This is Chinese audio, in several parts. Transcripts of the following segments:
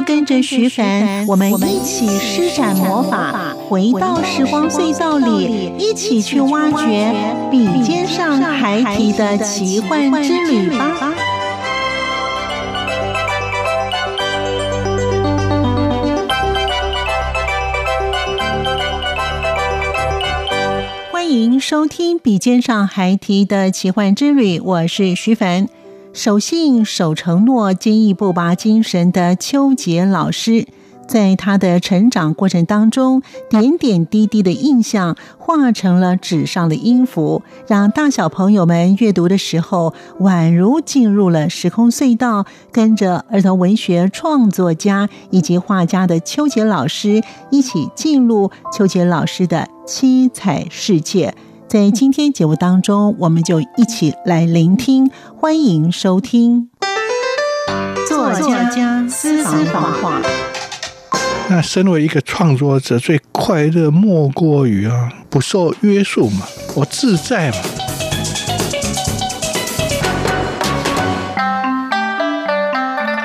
就跟着徐凡，我们一起施展魔法，回到时光隧道里，一起去挖掘笔尖上孩提的奇幻之旅吧！欢迎收听《笔尖上孩提的奇幻之旅》，我是徐凡。守信、守承诺、坚毅不拔精神的邱杰老师，在他的成长过程当中，点点滴滴的印象化成了纸上的音符，让大小朋友们阅读的时候，宛如进入了时空隧道，跟着儿童文学创作家以及画家的邱杰老师一起进入邱杰老师的七彩世界。在今天节目当中，我们就一起来聆听，欢迎收听作家私房话。那身为一个创作者，最快乐莫过于啊，不受约束嘛，我自在嘛。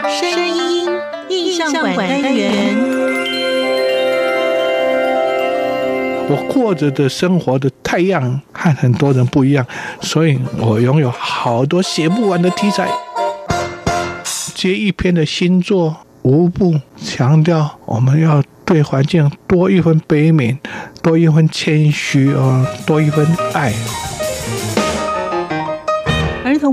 声音印象馆单元。过着的生活的太阳和很多人不一样，所以我拥有好多写不完的题材。接一篇的新作，无不强调我们要对环境多一分悲悯，多一分谦虚啊，多一分爱。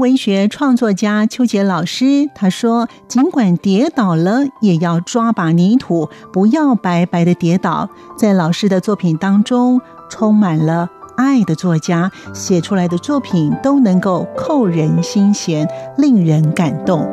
文学创作家邱杰老师他说：“尽管跌倒了，也要抓把泥土，不要白白的跌倒。”在老师的作品当中，充满了爱的作家写出来的作品都能够扣人心弦，令人感动。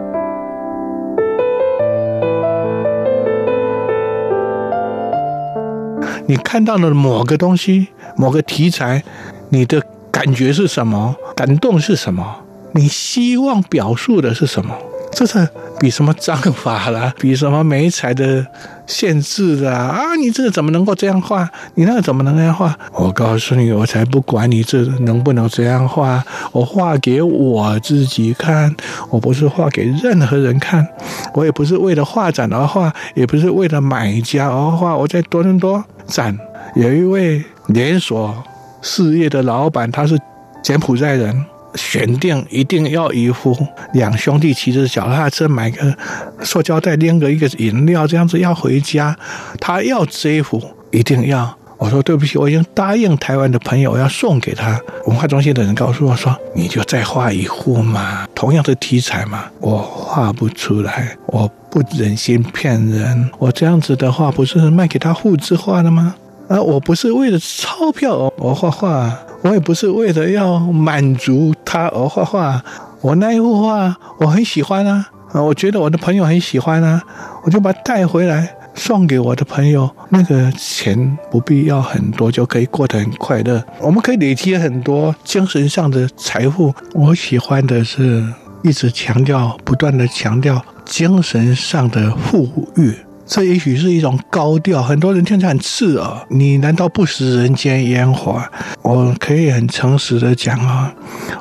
你看到了某个东西，某个题材，你的感觉是什么？感动是什么？你希望表述的是什么？这是比什么章法啦，比什么媒材的限制啦啊！你这个怎么能够这样画？你那个怎么能这样画？我告诉你，我才不管你这能不能这样画。我画给我自己看，我不是画给任何人看。我也不是为了画展而画，也不是为了买家而画。我在多伦多展，有一位连锁事业的老板，他是柬埔寨人。选定一定要一幅两兄弟骑着脚踏车，买个塑胶袋拎个一个饮料，这样子要回家。他要这一幅，一定要。我说对不起，我已经答应台湾的朋友要送给他。文化中心的人告诉我说：“你就再画一幅嘛，同样的题材嘛。”我画不出来，我不忍心骗人。我这样子的话，不是卖给他复制画的吗？啊，我不是为了钞票，而画画。我也不是为了要满足他而画画，我那一幅画我很喜欢啊，啊，我觉得我的朋友很喜欢啊，我就把它带回来送给我的朋友。那个钱不必要很多，就可以过得很快乐。我们可以累积很多精神上的财富。我喜欢的是一直强调，不断的强调精神上的富裕。这也许是一种高调，很多人听起来很刺耳。你难道不食人间烟火？我可以很诚实的讲啊，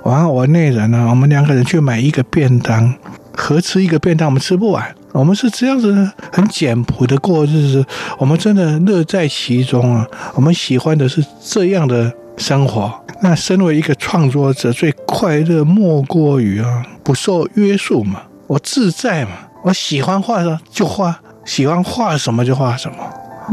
我和我内人呢，我们两个人去买一个便当，合吃一个便当，我们吃不完。我们是这样子很简朴的过日子，我们真的乐在其中啊。我们喜欢的是这样的生活。那身为一个创作者，最快乐莫过于啊，不受约束嘛，我自在嘛，我喜欢画什么就画。喜欢画什么就画什么，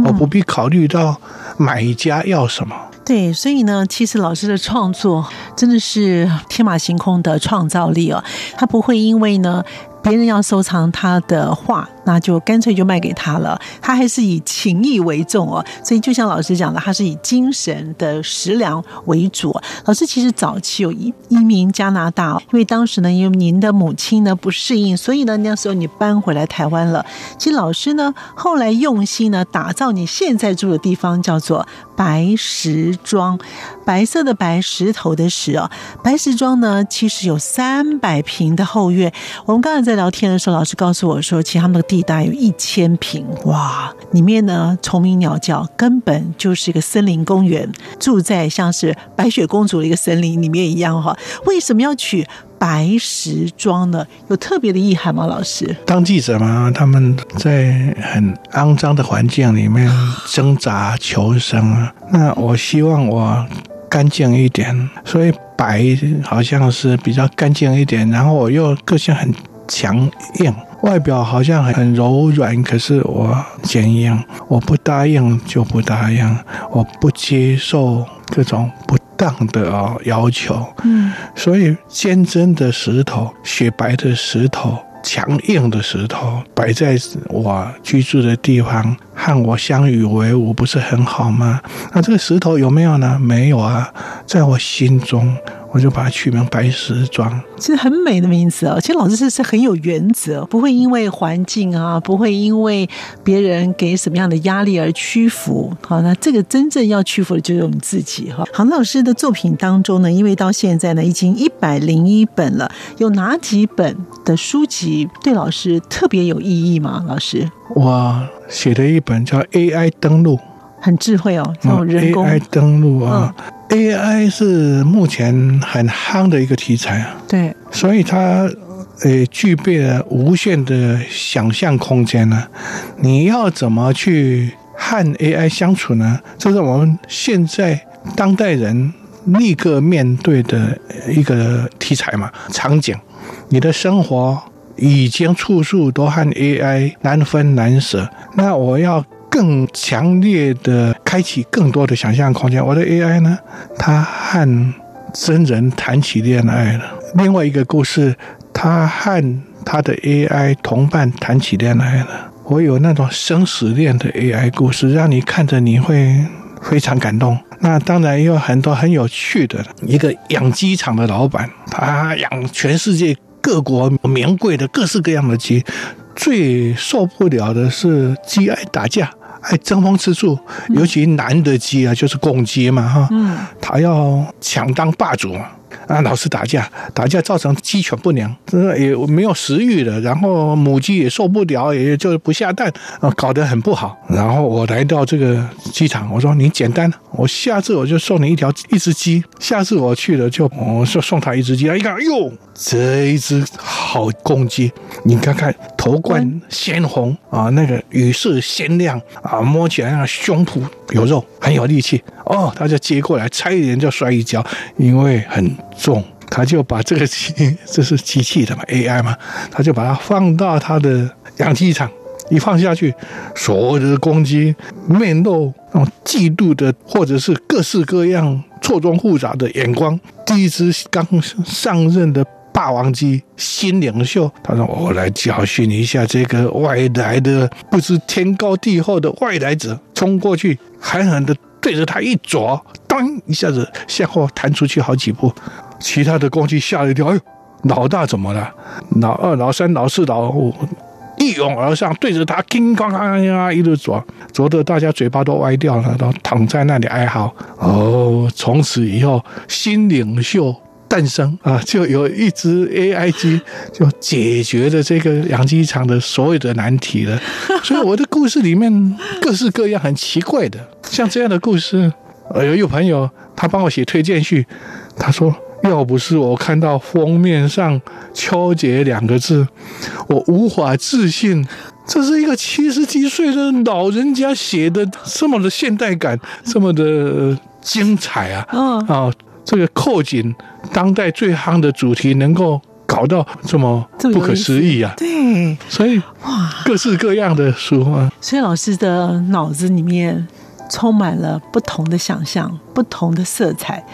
我不必考虑到买家要什么。嗯，对，所以呢，其实老师的创作真的是天马行空的创造力哦，他不会因为呢。别人要收藏他的画，那就干脆就卖给他了。他还是以情谊为重哦，所以就像老师讲的，他是以精神的食粮为主。老师其实早期有移移民加拿大，因为当时呢，因为您的母亲呢不适应，所以呢那时候你搬回来台湾了。其实老师呢后来用心呢打造你现在住的地方，叫做白石庄，白色的白，石头的石哦。白石庄呢其实有三百平的后院。我们刚才在聊天的时候，老师告诉我说，其实他们的地大有一千平，哇，里面呢虫鸣鸟叫，根本就是一个森林公园，住在像是白雪公主的一个森林里面一样哈。为什么要取白时装呢？有特别的意涵吗？老师，当记者嘛，他们在很肮脏的环境里面挣扎求生啊。那我希望我干净一点，所以白好像是比较干净一点。然后我又个性很强硬，外表好像很柔软，可是我坚硬，我不答应就不答应，我不接受各种不当的啊要求。嗯，所以坚贞的石头，雪白的石头。强硬的石头摆在我居住的地方，和我相与为伍，不是很好吗？那这个石头有没有呢？没有啊，在我心中。我就把它取名白石庄，其实很美的名字哦。其实老师是是很有原则，不会因为环境啊，不会因为别人给什么样的压力而屈服。好，那这个真正要屈服的就是我们自己哈。杭，老师的作品当中呢，因为到现在呢已经一百零一本了，有哪几本的书籍对老师特别有意义吗？老师，我写的一本叫 AI 登录，很智慧哦，这种人工 AI 登录啊。嗯 AI 是目前很夯的一个题材啊，对，所以它呃具备了无限的想象空间呢。你要怎么去和 AI 相处呢？这是我们现在当代人立刻面对的一个题材嘛，场景。你的生活已经处处都和 AI 难分难舍，那我要。更强烈的开启更多的想象空间。我的 AI 呢，它和真人谈起恋爱了。另外一个故事，他和他的 AI 同伴谈起恋爱了。我有那种生死恋的 AI 故事，让你看着你会非常感动。那当然也有很多很有趣的，一个养鸡场的老板，他养全世界各国名贵的各式各样的鸡，最受不了的是鸡爱打架。爱争风吃醋，尤其男的鸡啊，就是公鸡嘛，哈，他要抢当霸主嘛。啊，老是打架，打架造成鸡犬不宁，这也没有食欲了。然后母鸡也受不了，也就不下蛋，啊，搞得很不好。然后我来到这个鸡场，我说你简单，我下次我就送你一条一只鸡。下次我去了就我说送他一只鸡，他一看，哎呦，这一只好公鸡，你看看头冠鲜红啊，那个羽色鲜亮啊，摸起来那个胸脯有肉，很有力气。哦，他就接过来，差一点就摔一跤，因为很重，他就把这个机，这是机器的嘛，AI 嘛，他就把它放到他的养鸡场，一放下去，所有的公鸡面露那种嫉妒的，或者是各式各样错综复杂的眼光。第一只刚上任的霸王鸡新领袖，他说：“我来教训一下这个外来的不知天高地厚的外来者。”冲过去，狠狠的。对着他一啄，当一下子向后弹出去好几步，其他的公鸡吓了一跳。哎呦，老大怎么了？老二、老三、老四、老五一拥而上，对着他叮咣咣呀一路啄，啄得大家嘴巴都歪掉了，都躺在那里哀嚎。哦，从此以后新领袖。诞生啊，就有一只 AI 机，就解决了这个养鸡场的所有的难题了。所以我的故事里面各式各样很奇怪的，像这样的故事，呃，有一个朋友他帮我写推荐序，他说要不是我看到封面上“邱杰”两个字，我无法置信这是一个七十几岁的老人家写的，这么的现代感，这么的精彩啊！啊。这个扣紧当代最夯的主题，能够搞到这么不可思议啊！对，所以哇，各式各样的书啊。所以老师的脑子里面充满了不同的想象、不同的色彩、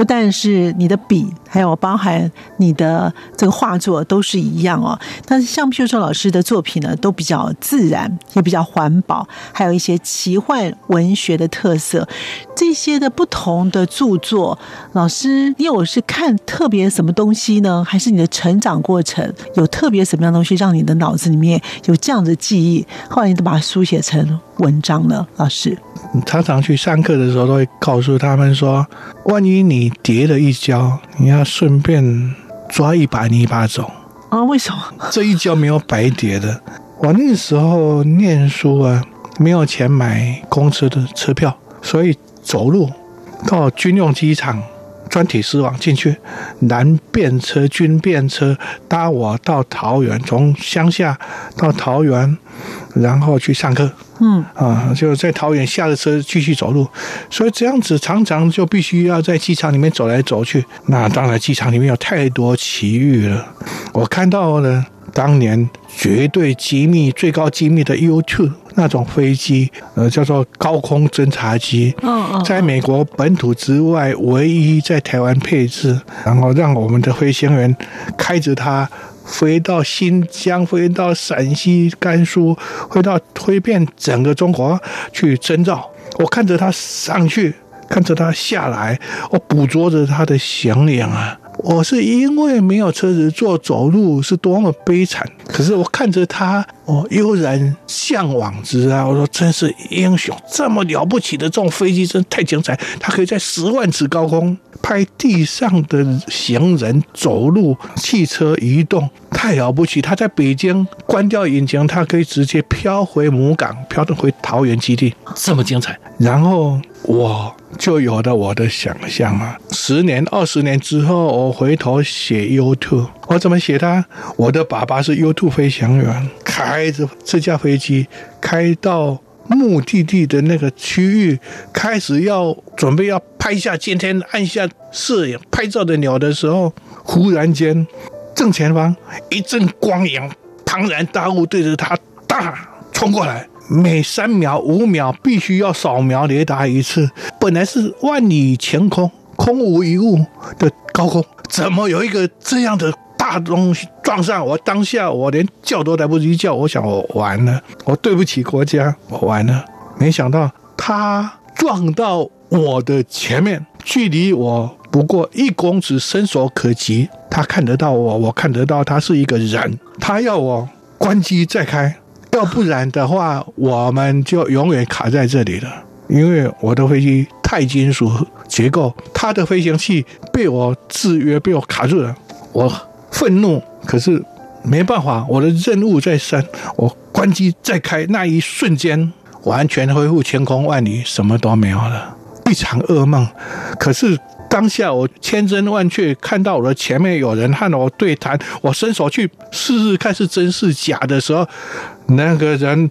不但是你的笔，还有包含你的这个画作都是一样哦。但是像譬如说老师的作品呢，都比较自然，也比较环保，还有一些奇幻文学的特色。这些的不同的著作，老师，你有是看特别什么东西呢？还是你的成长过程有特别什么样东西，让你的脑子里面有这样的记忆？后来你都把它书写成文章了，老师。常常去上课的时候，都会告诉他们说：万一你跌了一跤，你要顺便抓一把泥巴走啊？为什么？这一跤没有白跌的。我那时候念书啊，没有钱买公车的车票，所以走路到军用机场。专体丝网进去，男便车、军便车搭我到桃园，从乡下到桃园，然后去上课。嗯啊，就在桃园下了车继续走路，所以这样子常常就必须要在机场里面走来走去。那当然，机场里面有太多奇遇了。我看到了当年绝对机密、最高机密的 U2。那种飞机，呃，叫做高空侦察机，在美国本土之外唯一在台湾配置，然后让我们的飞行员开着它飞到新疆，飞到陕西、甘肃，飞到飞遍整个中国去征兆。我看着它上去，看着它下来，我捕捉着它的形影啊。我是因为没有车子坐，走路是多么悲惨。可是我看着他，我悠然向往之啊！我说真是英雄，这么了不起的这种飞机真太精彩。他可以在十万尺高空拍地上的行人走路、汽车移动，太了不起。他在北京关掉引擎，他可以直接飘回母港，飘回桃园基地，这么精彩。然后我。就有了我的想象啊！十年、二十年之后，我回头写 YouTube 我怎么写它？我的爸爸是 U2 飞行员，开着这架飞机开到目的地的那个区域，开始要准备要拍下今天按下摄影拍照的鸟的时候，忽然间正前方一阵光影，庞然大物对着他大冲过来。每三秒、五秒必须要扫描雷达一次。本来是万里晴空、空无一物的高空，怎么有一个这样的大东西撞上我？当下我连叫都来不及叫，我想我完了，我对不起国家，我完了。没想到他撞到我的前面，距离我不过一公尺，伸手可及。他看得到我，我看得到他是一个人。他要我关机再开。要不然的话，我们就永远卡在这里了。因为我的飞机钛金属结构，它的飞行器被我制约，被我卡住了。我愤怒，可是没办法，我的任务在身。我关机再开那一瞬间，完全恢复晴空万里，什么都没有了，一场噩梦。可是。当下我千真万确看到我的前面有人和我对谈，我伸手去试试看是真是假的时候，那个人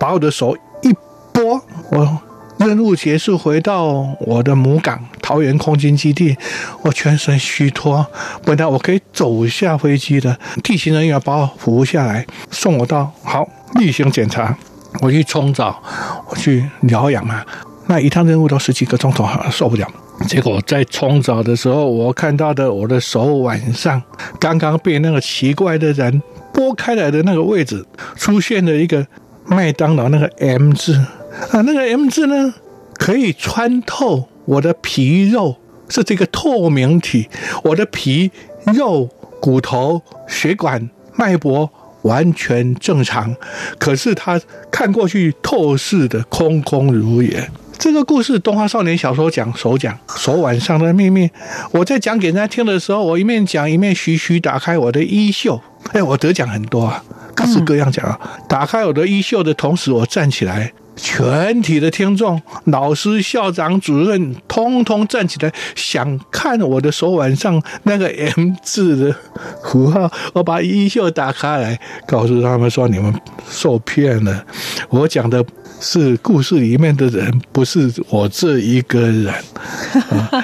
把我的手一拨，我任务结束，回到我的母港桃园空军基地，我全身虚脱，本来我可以走下飞机的，地勤人员把我扶下来，送我到好例行检查，我去冲澡，我去疗养嘛，那一趟任务都十几个钟头，受不了。结果在冲澡的时候，我看到的我的手腕上，刚刚被那个奇怪的人拨开来的那个位置，出现了一个麦当劳那个 M 字。啊，那个 M 字呢，可以穿透我的皮肉，是这个透明体，我的皮肉、骨头、血管、脉搏完全正常，可是它看过去透视的空空如也。这个故事，动画少年小说讲手讲手腕上的秘密。我在讲给人家听的时候，我一面讲一面徐徐打开我的衣袖。哎，我得奖很多啊，各式各样奖啊！打开我的衣袖的同时，我站起来。全体的听众、老师、校长、主任，通通站起来，想看我的手腕上那个 M 字的符号。我把衣袖打开来，告诉他们说：“你们受骗了，我讲的是故事里面的人，不是我这一个人。”，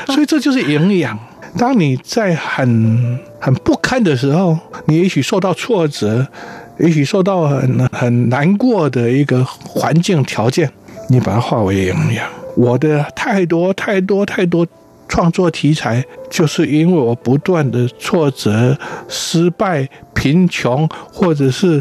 所以这就是营养。当你在很很不堪的时候，你也许受到挫折。也许受到很很难过的一个环境条件，你把它化为营养。我的太多太多太多创作题材，就是因为我不断的挫折、失败、贫穷，或者是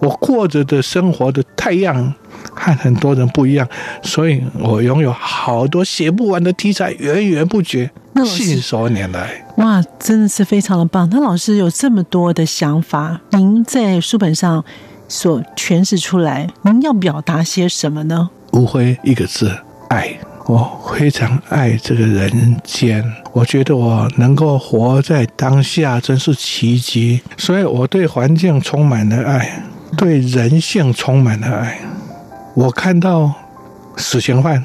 我过着的生活的太阳和很多人不一样，所以我拥有好多写不完的题材，源源不绝，信手拈来。哇，真的是非常的棒！那老师有这么多的想法，您在书本上所诠释出来，您要表达些什么呢？无非一个字：爱。我非常爱这个人间，我觉得我能够活在当下真是奇迹。所以我对环境充满了爱，对人性充满了爱。我看到死刑犯，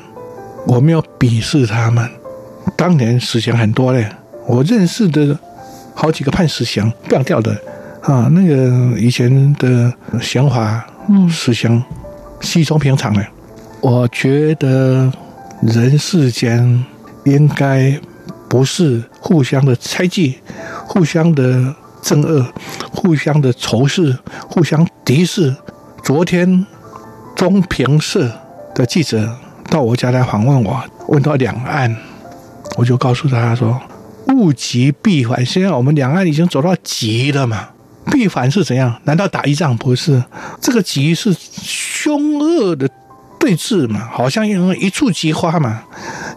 我没有鄙视他们。当年死刑很多嘞，我认识的好几个判死刑毙掉的啊，那个以前的刑法，嗯，死刑稀松平常的。我觉得。人世间应该不是互相的猜忌、互相的憎恶、互相的仇视、互相敌视。昨天中评社的记者到我家来访问我，问到两岸，我就告诉他说：“物极必反。现在我们两岸已经走到极了嘛？必反是怎样？难道打一仗不是？这个极是凶恶的。”对峙嘛，好像因为一触即发嘛，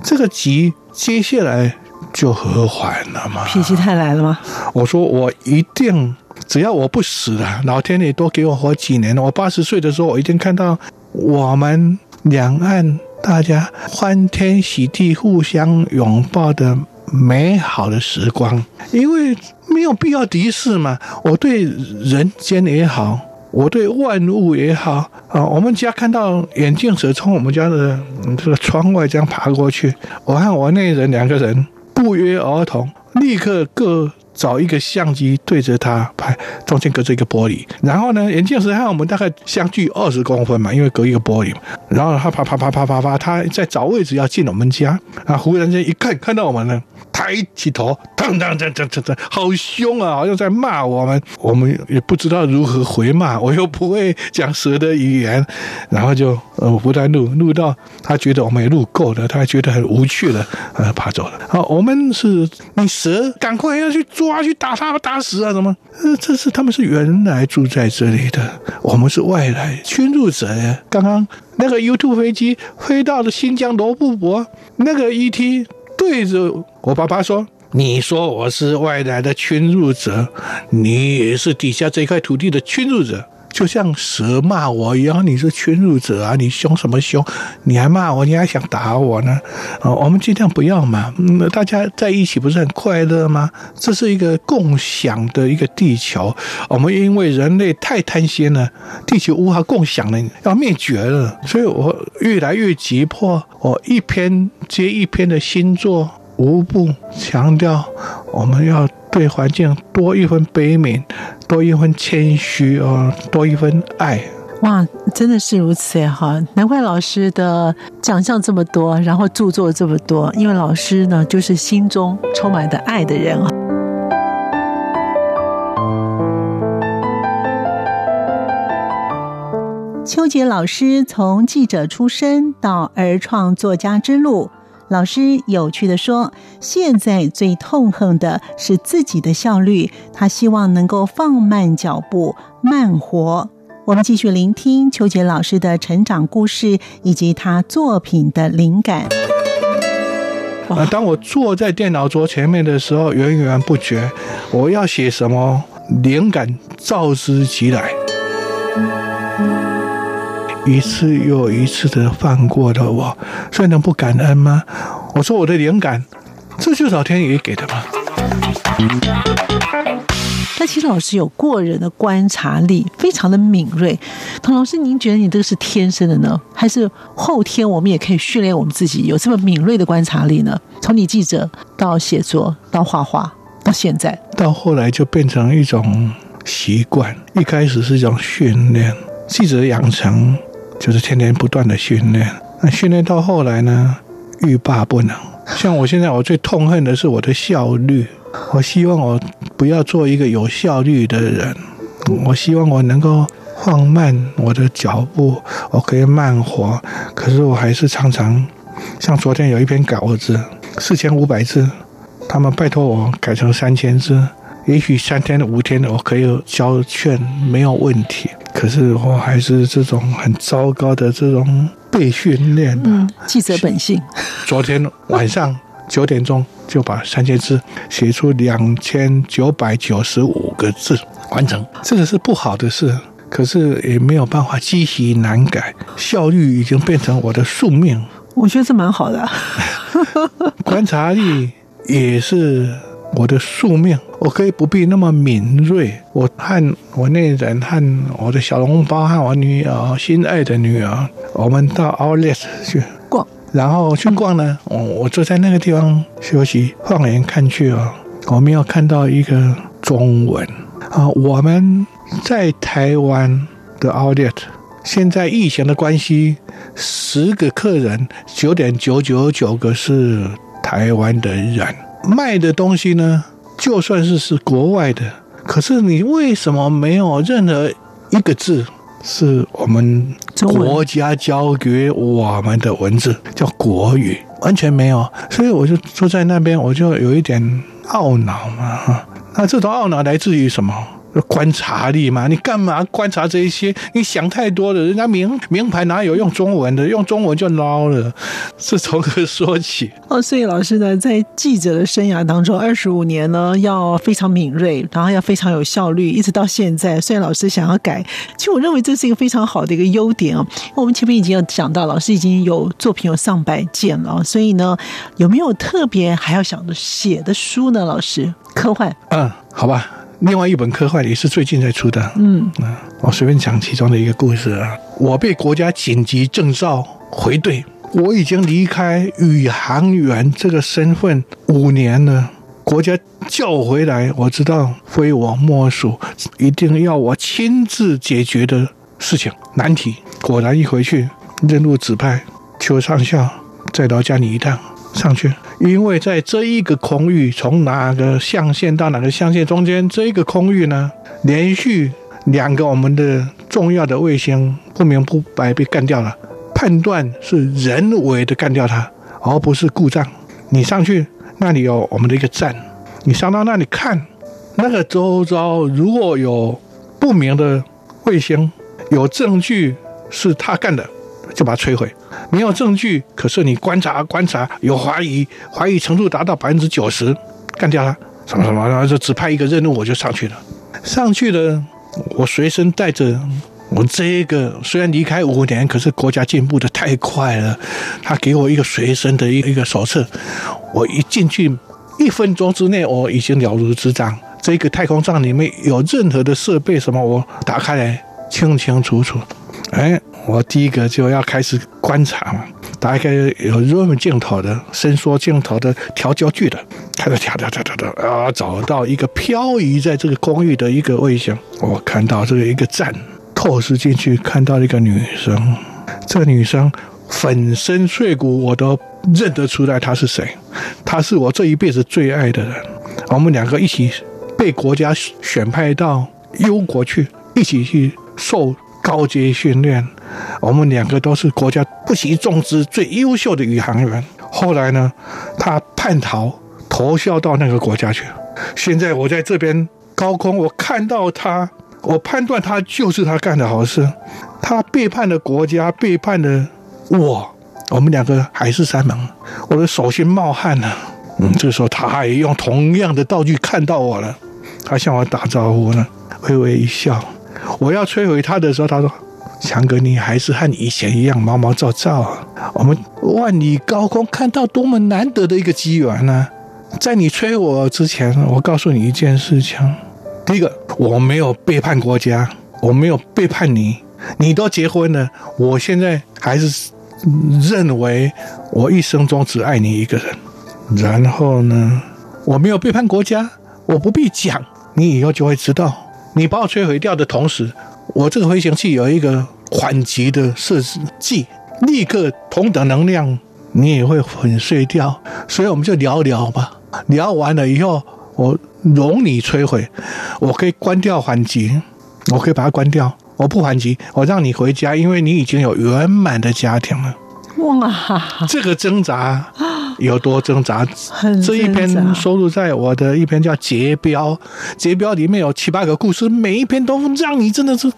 这个极接下来就和缓了嘛。脾气太来了吗？我说我一定，只要我不死了，老天爷多给我活几年，我八十岁的时候，我一定看到我们两岸大家欢天喜地、互相拥抱的美好的时光。因为没有必要敌视嘛，我对人间也好。我对万物也好啊，我们家看到眼镜蛇从我们家的这个窗外这样爬过去，我和我那人两个人不约而同，立刻各找一个相机对着它拍，中间隔着一个玻璃，然后呢，眼镜蛇和我们大概相距二十公分嘛，因为隔一个玻璃，然后他啪啪啪啪啪啪，他在找位置要进我们家啊，忽然间一看看到我们了。抬起头，噔噔噔噔噔噔，好凶啊！好像在骂我们，我们也不知道如何回骂，我又不会讲蛇的语言，然后就呃不断录录到他觉得我们也录够了，他还觉得很无趣了，呃爬走了。好，我们是你蛇，赶快要去抓去打他，打死啊！什么？呃，这是他们是原来住在这里的，我们是外来侵入者呀。刚刚那个 U2 飞机飞到了新疆罗布泊，那个 ET。对着我爸爸说：“你说我是外来的侵入者，你也是底下这块土地的侵入者，就像蛇骂我一样。你是侵入者啊！你凶什么凶？你还骂我，你还想打我呢？啊，我们尽量不要嘛。嗯，大家在一起不是很快乐吗？这是一个共享的一个地球。我们因为人类太贪心了，地球无法共享了，要灭绝了。所以我越来越急迫。我一篇。”接一篇的新作，无不强调我们要对环境多一分悲悯，多一分谦虚哦，多一分爱。哇，真的是如此哈！难怪老师的奖项这么多，然后著作这么多，因为老师呢，就是心中充满的爱的人啊。邱杰老师从记者出身到儿创作家之路。老师有趣的说：“现在最痛恨的是自己的效率，他希望能够放慢脚步，慢活。”我们继续聆听邱杰老师的成长故事以及他作品的灵感。啊，当我坐在电脑桌前面的时候，源源不绝，我要写什么，灵感召之即来。一次又一次的放过了我，所以能不感恩吗？我说我的灵感，这就是老天爷给的吗？那其实老师有过人的观察力，非常的敏锐。唐老师，您觉得你这个是天生的呢，还是后天我们也可以训练我们自己有这么敏锐的观察力呢？从你记者到写作到画画到现在，到后来就变成一种习惯。一开始是一种训练，记者养成。就是天天不断的训练，那训练到后来呢，欲罢不能。像我现在，我最痛恨的是我的效率。我希望我不要做一个有效率的人，我希望我能够放慢我的脚步，我可以慢活。可是我还是常常，像昨天有一篇稿子，四千五百字，他们拜托我改成三千字，也许三天五天我可以交卷没有问题。可是我还是这种很糟糕的这种被训练。嗯，记者本性。昨天晚上九点钟就把三千字写出两千九百九十五个字完成，这个是不好的事，可是也没有办法，积习难改，效率已经变成我的宿命。我觉得这蛮好的，观察力也是我的宿命。我可以不必那么敏锐。我和我那人，和我的小笼包，和我女儿心爱的女儿，我们到 Outlet 去逛，然后去逛呢。我我坐在那个地方休息，放眼看去啊，我没有看到一个中文啊。我们在台湾的 Outlet，现在疫情的关系。十个客人，九点九九九个是台湾的人。卖的东西呢，就算是是国外的，可是你为什么没有任何一个字是我们国家教给我们的文字，叫国语，完全没有。所以我就坐在那边，我就有一点懊恼嘛。那这种懊恼来自于什么？观察力嘛，你干嘛观察这一些？你想太多了。人家名名牌哪有用中文的？用中文就捞了，是从何说起？哦，所以老师呢，在记者的生涯当中，二十五年呢，要非常敏锐，然后要非常有效率，一直到现在。虽然老师想要改，其实我认为这是一个非常好的一个优点哦。我们前面已经有讲到，老师已经有作品有上百件了，所以呢，有没有特别还要想着写的书呢？老师，科幻？嗯，好吧。另外一本科幻也是最近才出的，嗯，我随便讲其中的一个故事啊。我被国家紧急证照回队，我已经离开宇航员这个身份五年了。国家叫我回来，我知道非我莫属，一定要我亲自解决的事情难题。果然一回去，任务指派，邱上校再到家里一趟上去。因为在这一个空域，从哪个象限到哪个象限中间，这一个空域呢，连续两个我们的重要的卫星不明不白被干掉了。判断是人为的干掉它，而不是故障。你上去，那里有我们的一个站，你上到那里看，那个周遭如果有不明的卫星，有证据是他干的。就把它摧毁，没有证据，可是你观察观察，有怀疑，怀疑程度达到百分之九十，干掉它，什么什么，然后就指派一个任务，我就上去了。上去了，我随身带着我这个，虽然离开五年，可是国家进步的太快了，他给我一个随身的一一个手册，我一进去一分钟之内，我已经了如指掌。这个太空站里面有任何的设备什么，我打开来清清楚楚，哎。我第一个就要开始观察嘛，打开有 zoom 镜头的、伸缩镜头的、调焦距的，开始调调调调调啊，找到一个漂移在这个公寓的一个位置。我看到这个一个站，透视进去看到一个女生，这个女生粉身碎骨我都认得出来她是谁，她是我这一辈子最爱的人。我们两个一起被国家选派到优国去，一起去受高阶训练。我们两个都是国家不惜重资最优秀的宇航员。后来呢，他叛逃，投效到那个国家去了。现在我在这边高空，我看到他，我判断他就是他干的好事。他背叛了国家，背叛了我。我们两个海誓山盟，我的手心冒汗了。嗯，这时候他也用同样的道具看到我了，他向我打招呼呢，微微一笑。我要摧毁他的时候，他说。强哥，你还是和以前一样毛毛躁躁啊！我们万里高空看到多么难得的一个机缘呢！在你催我之前，我告诉你一件事情：第一个，我没有背叛国家，我没有背叛你，你都结婚了，我现在还是认为我一生中只爱你一个人。然后呢，我没有背叛国家，我不必讲，你以后就会知道。你把我摧毁掉的同时，我这个飞行器有一个缓急的设置剂，立刻同等能量，你也会粉碎掉。所以我们就聊聊吧。聊完了以后，我容你摧毁，我可以关掉缓急，我可以把它关掉。我不缓急，我让你回家，因为你已经有圆满的家庭了。哇，这个挣扎有多挣扎。这一篇收录在我的一篇叫《节标》，节标里面有七八个故事，每一篇都让你真的是，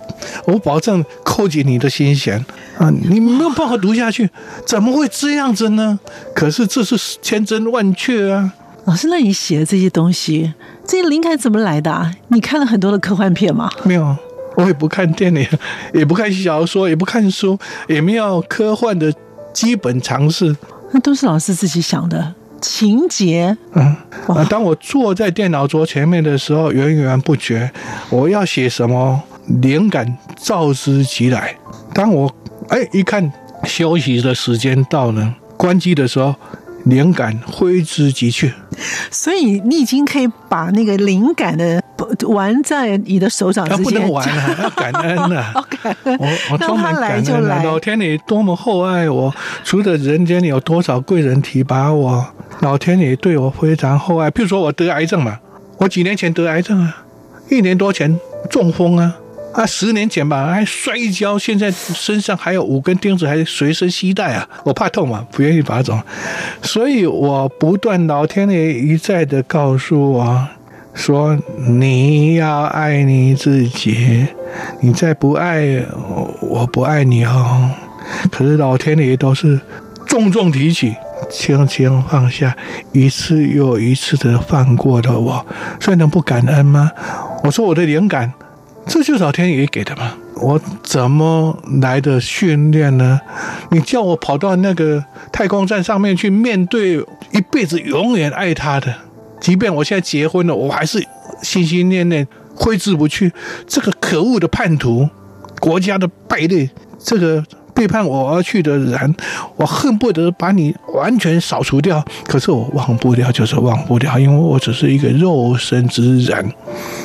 我保证扣紧你的心弦啊！你没有办法读下去，怎么会这样子呢？可是这是千真万确啊！老师，那你写的这些东西，这些灵感怎么来的啊？你看了很多的科幻片吗？没有，我也不看电影，也不看小说，也不看书，也没有科幻的基本常识。那都是老师自己想的情节。嗯，呃，当我坐在电脑桌前面的时候，源源不绝，我要写什么，灵感召之即来。当我哎一看休息的时间到了，关机的时候。灵感挥之即去，所以你已经可以把那个灵感的玩在你的手掌之间。不能玩了，要感恩了。OK，我我充满感恩。就来老天爷多么厚爱我，除了人间有多少贵人提拔我，老天爷对我非常厚爱。譬如说我得癌症嘛，我几年前得癌症啊，一年多前中风啊。啊，十年前吧，还摔一跤，现在身上还有五根钉子，还随身携带啊！我怕痛嘛，不愿意拔走，所以我不断，老天爷一再的告诉我，说你要爱你自己，你再不爱，我不爱你哦。可是老天爷都是重重提起，轻轻放下，一次又一次的放过了我，所以能不感恩吗？我说我的灵感。这就是老天爷给的嘛，我怎么来的训练呢？你叫我跑到那个太空站上面去面对一辈子永远爱他的，即便我现在结婚了，我还是心心念念挥之不去。这个可恶的叛徒，国家的败类，这个。背叛我而去的人，我恨不得把你完全扫除掉。可是我忘不掉，就是忘不掉，因为我只是一个肉身之人。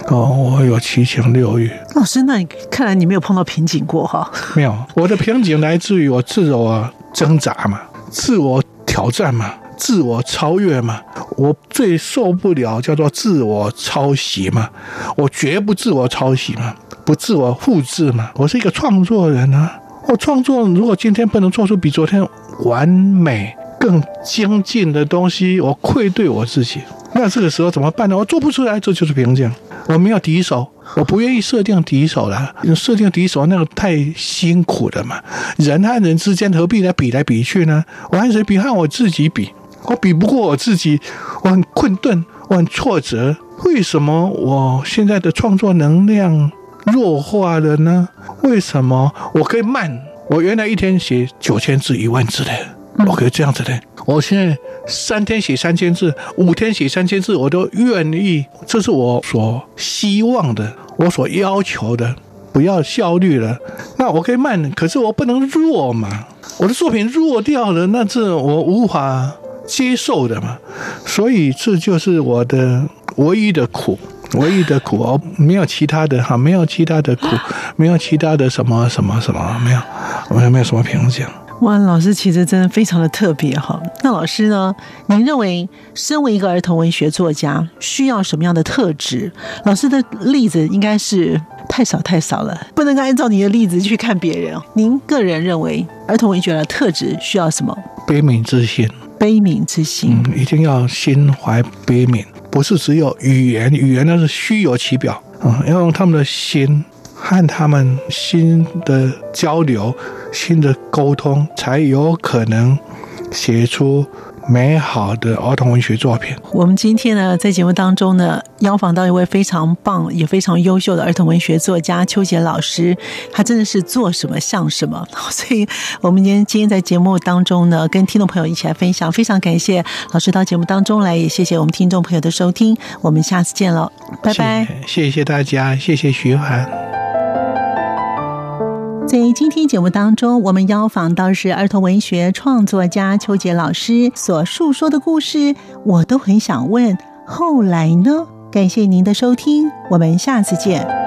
哦，我有七情六欲。老师，那你看来你没有碰到瓶颈过哈？没有，我的瓶颈来自于我自我挣扎嘛，自我挑战嘛，自我超越嘛。我最受不了叫做自我抄袭嘛，我绝不自我抄袭嘛，不自我复制嘛。我是一个创作人啊。我创作，如果今天不能做出比昨天完美、更精进的东西，我愧对我自己。那这个时候怎么办呢？我做不出来，这就是瓶颈。我没有敌手，我不愿意设定敌手了。设定敌手那个太辛苦了嘛。人和人之间何必来比来比去呢？我和谁比？和我自己比。我比不过我自己，我很困顿，我很挫折。为什么我现在的创作能量弱化了呢？为什么我可以慢？我原来一天写九千字、一万字的，我可以这样子的。我现在三天写三千字，五天写三千字，我都愿意。这是我所希望的，我所要求的。不要效率了，那我可以慢，可是我不能弱嘛。我的作品弱掉了，那是我无法接受的嘛。所以这就是我的唯一的苦。唯一的苦哦，没有其他的哈，没有其他的苦，没有其他的什么什么什么，没有，没有没有什么评价。哇，老师其实真的非常的特别哈。那老师呢？您认为身为一个儿童文学作家，需要什么样的特质？老师的例子应该是太少太少了，不能够按照你的例子去看别人。您个人认为儿童文学的特质需要什么？悲悯之心。悲悯之心，嗯，一定要心怀悲悯。不是只有语言，语言那是虚有其表啊！要用他们的心和他们心的交流、心的沟通，才有可能写出。美好的儿童文学作品。我们今天呢，在节目当中呢，邀访到一位非常棒也非常优秀的儿童文学作家邱杰老师。他真的是做什么像什么，所以我们今天今天在节目当中呢，跟听众朋友一起来分享。非常感谢老师到节目当中来，也谢谢我们听众朋友的收听。我们下次见了，拜拜。谢谢，谢谢大家，谢谢徐涵。在今天节目当中，我们邀访到是儿童文学创作家邱杰老师所述说的故事，我都很想问，后来呢？感谢您的收听，我们下次见。